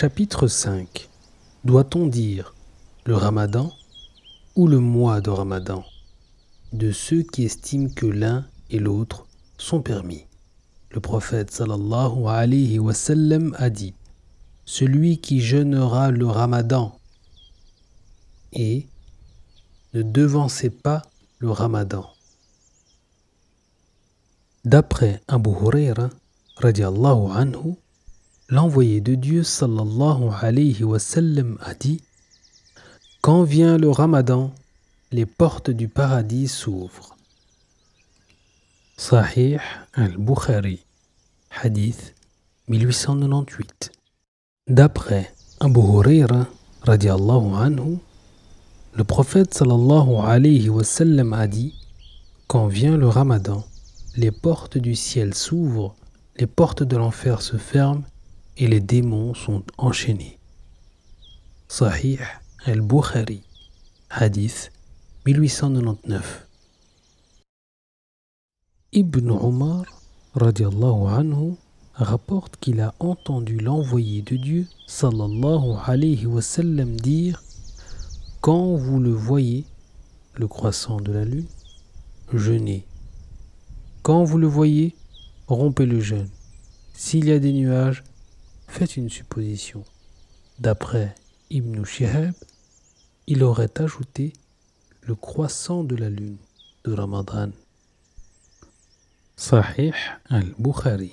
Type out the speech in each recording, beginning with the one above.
Chapitre 5 Doit-on dire le ramadan ou le mois de ramadan de ceux qui estiment que l'un et l'autre sont permis? Le prophète a dit Celui qui jeûnera le ramadan et ne devancez pas le ramadan. D'après Abu Huraira, radiallahu anhu, l'envoyé de Dieu sallallahu alayhi wa sallam a dit Quand vient le ramadan, les portes du paradis s'ouvrent. Sahih al-Bukhari, hadith 1898. D'après Abu Huraira, radiallahu anhu, le prophète sallallahu alayhi wa sallam a dit Quand vient le ramadan, les portes du ciel s'ouvrent, les portes de l'enfer se ferment et les démons sont enchaînés. Sahih al-Bukhari, hadith 1899. Ibn Omar radiallahu anhu rapporte qu'il a entendu l'envoyé de Dieu sallallahu alayhi wa sallam dire Quand vous le voyez, le croissant de la lune, jeûnez. Quand vous le voyez, rompez le jeûne. S'il y a des nuages, faites une supposition. D'après Ibn Shihab, il aurait ajouté le croissant de la lune de Ramadan. Sahih al-Bukhari,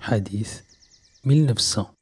hadith 1900.